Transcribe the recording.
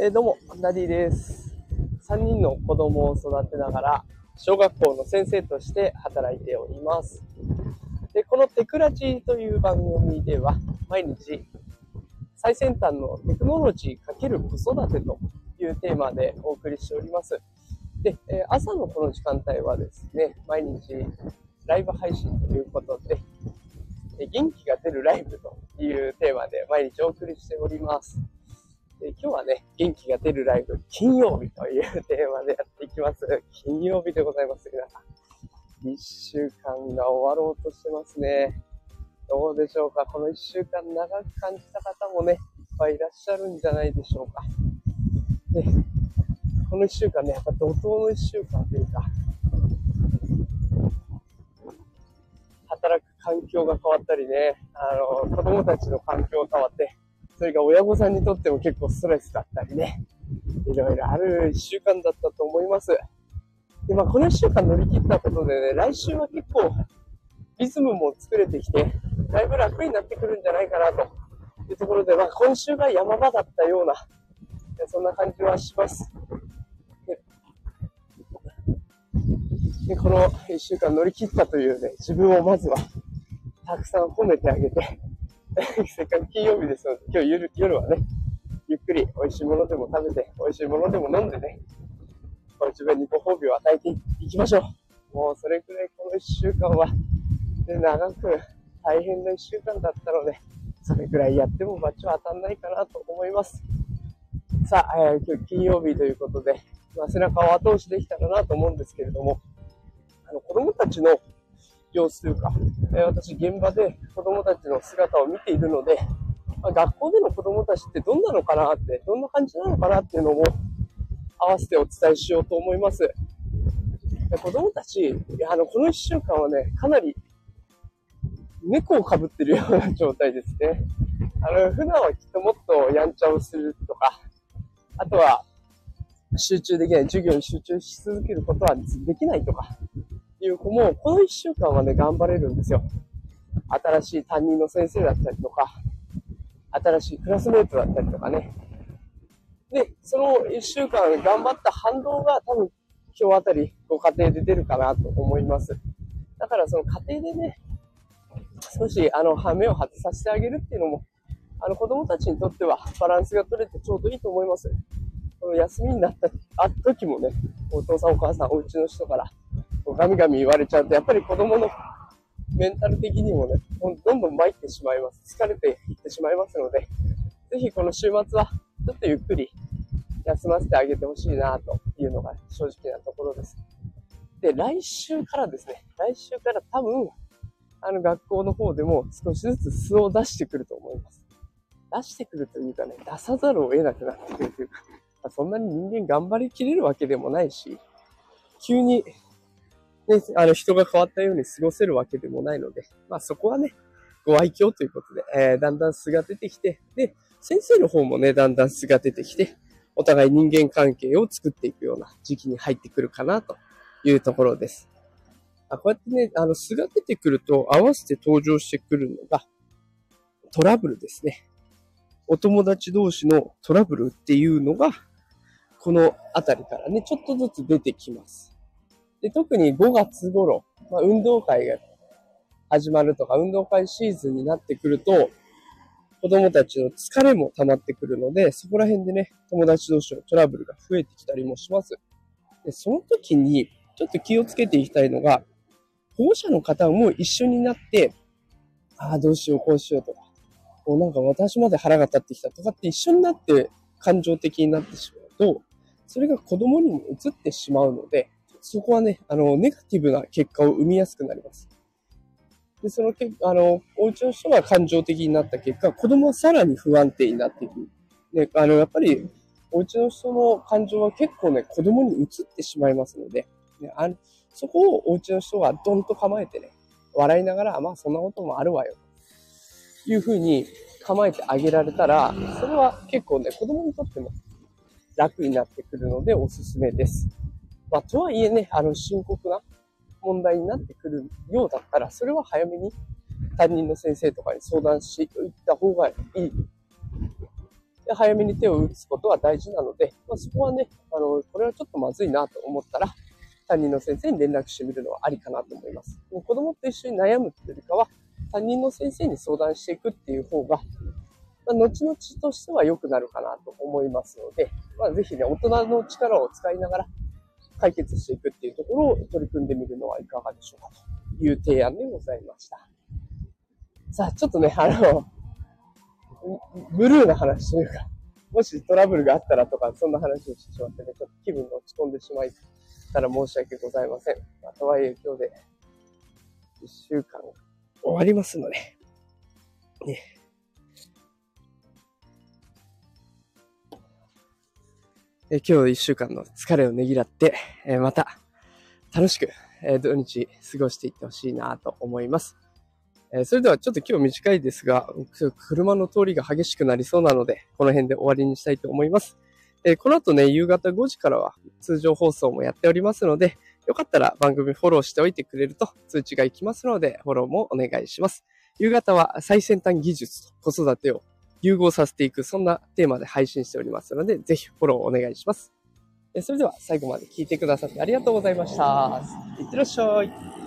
えーどうも、ダディです。3人の子供を育てながら、小学校の先生として働いております。で、このテクラジという番組では、毎日、最先端のテクノロジー×子育てというテーマでお送りしております。で、え朝のこの時間帯はですね、毎日ライブ配信ということで、元気が出るライブというテーマで毎日お送りしております。で今日はね、元気が出るライブ、金曜日というテーマでやっていきます。金曜日でございます、皆さん。一週間が終わろうとしてますね。どうでしょうか？この一週間長く感じた方もね、いっぱいいらっしゃるんじゃないでしょうか。で、この一週間ね、やっぱ怒涛の一週間というか、働く環境が変わったりね、あの、子供たちの環境が変わって、それが親御さんにとっても結構ストレスだったりね、いろいろある一週間だったと思います。で、まあ、この一週間乗り切ったことでね、来週は結構、リズムも作れてきて、だいぶ楽になってくるんじゃないかなというところで、まあ、今週が山場だったような、そんな感じはします。でこの一週間乗り切ったというね、自分をまずは、たくさん褒めてあげて、せっかく金曜日ですので、今日夜夜はね、ゆっくり美味しいものでも食べて、美味しいものでも飲んでね、この自分にご褒美を与えていきましょう。もうそれくらいこの一週間は、ね、長く大変な一週間だったので、それくらいやってもバチは当たんないかなと思います。さあ、えー今日金曜日ということで、まあ、背中を後押しできたらなと思うんですけれども、あの子供たちの様子というか、え私現場で子供たちの姿を見ているので、ま学校での子供たちってどんなのかなって、どんな感じなのかなっていうのも合わせてお伝えしようと思います。で子供たち、あの、この一週間はね、かなり猫をかぶってるような状態ですね。あの、普段はきっともっとやんちゃをするとか、あとは集中できない、授業に集中し続けることはできないとか、いう子も、この一週間はね、頑張れるんですよ。新しい担任の先生だったりとか、新しいクラスメートだったりとかね。で、その一週間頑張った反動が多分今日あたりご家庭で出るかなと思います。だからその家庭でね、少しあの、羽目を外させてあげるっていうのも、あの子供たちにとってはバランスが取れてちょうどいいと思います。この休みになった時もね、お父さんお母さんお家の人から、こうガミガミ言われちゃうと、やっぱり子供のメンタル的にもね、どんどん参ってしまいます。疲れていってしまいますので、ぜひこの週末はちょっとゆっくり休ませてあげてほしいなというのが正直なところです。で、来週からですね、来週から多分、あの学校の方でも少しずつ素を出してくると思います。出してくるというかね、出さざるを得なくなってくるというか、そんなに人間頑張りきれるわけでもないし、急に、ね、あの人が変わったように過ごせるわけでもないので、まあそこはね、ご愛嬌ということで、えーだんだん素が出てきて、で、先生の方もね、だんだん素が出てきて、お互い人間関係を作っていくような時期に入ってくるかなというところです。あこうやってね、あの、素が出てくると合わせて登場してくるのが、トラブルですね。お友達同士のトラブルっていうのが、このあたりからね、ちょっとずつ出てきます。で、特に5月頃、まあ、運動会が始まるとか、運動会シーズンになってくると、子供たちの疲れも溜まってくるので、そこら辺でね、友達同士のトラブルが増えてきたりもします。で、その時に、ちょっと気をつけていきたいのが、保護者の方も一緒になって、ああ、どうしよう、こうしようとか、こうなんか私まで腹が立ってきたとかって一緒になって感情的になってしまうと、それが子供にも移ってしまうので、そこはね、あの、ネガティブな結果を生みやすくなります。で、そのけ、あの、お家の人が感情的になった結果、子供はさらに不安定になっていく。ね、あの、やっぱり、お家の人の感情は結構ね、子供に移ってしまいますので、ね、あのそこをお家の人がドンと構えてね、笑いながら、まあそんなこともあるわよ。というふうに構えてあげられたら、それは結構ね、子供にとっても楽になってくるのでおすすめです。まあとはいえね、あの深刻な問題になってくるようだったら、それは早めに担任の先生とかに相談していった方がいい。で早めに手を打つことは大事なので、まあ、そこはね、あの、これはちょっとまずいなと思ったら、担任の先生に連絡してみるのはありかなと思います。もう子供と一緒に悩むっていうよりかは、担任の先生に相談していくっていう方が、まあ、後々としては良くなるかなと思いますので、まあ、ぜひね、大人の力を使いながら解決していくっていうところを取り組んでみるのはいかがでしょうか？という提案でございました。さあ、ちょっとね、あの、ブルーな話というか、もしトラブルがあったらとか、そんな話をしてしまってね、ちょっと気分が落ち込んでしまったら申し訳ございません。まあ、とはいえ今日で1週間終わりますので、ね。え今日1週間の疲れをねぎらって、えまた楽しく、え土日過ごしていってほしいなと思います。えそれではちょっと今日短いですが、車の通りが激しくなりそうなので、この辺で終わりにしたいと思います。えこの後ね、夕方5時からは通常放送もやっておりますので、よかったら番組フォローしておいてくれると通知が行きますので、フォローもお願いします。夕方は最先端技術と子育てを融合させていく、そんなテーマで配信しておりますので、ぜひフォローお願いします。それでは最後まで聞いてくださってありがとうございました。いってらっしゃい。